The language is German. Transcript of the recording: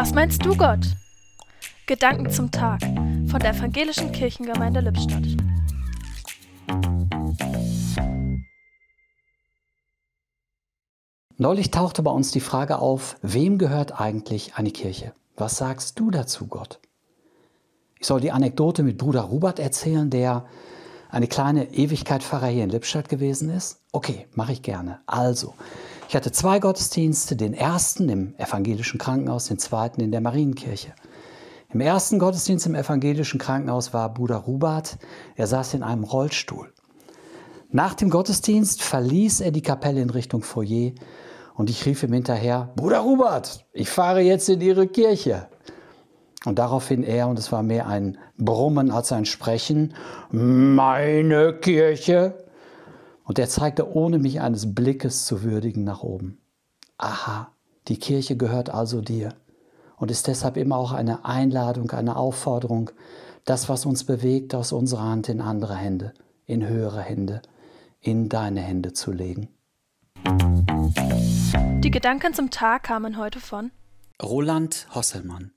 Was meinst du, Gott? Gedanken zum Tag von der Evangelischen Kirchengemeinde Lippstadt. Neulich tauchte bei uns die Frage auf, wem gehört eigentlich eine Kirche? Was sagst du dazu, Gott? Ich soll die Anekdote mit Bruder Robert erzählen, der eine kleine Ewigkeit hier in Lippstadt gewesen ist? Okay, mache ich gerne. Also, ich hatte zwei Gottesdienste, den ersten im evangelischen Krankenhaus, den zweiten in der Marienkirche. Im ersten Gottesdienst im evangelischen Krankenhaus war Bruder Robert. Er saß in einem Rollstuhl. Nach dem Gottesdienst verließ er die Kapelle in Richtung Foyer und ich rief ihm hinterher, Bruder Robert, ich fahre jetzt in Ihre Kirche. Und daraufhin er, und es war mehr ein Brummen als ein Sprechen, meine Kirche. Und er zeigte, ohne mich eines Blickes zu würdigen, nach oben. Aha, die Kirche gehört also dir und ist deshalb immer auch eine Einladung, eine Aufforderung, das, was uns bewegt, aus unserer Hand in andere Hände, in höhere Hände, in deine Hände zu legen. Die Gedanken zum Tag kamen heute von Roland Hosselmann.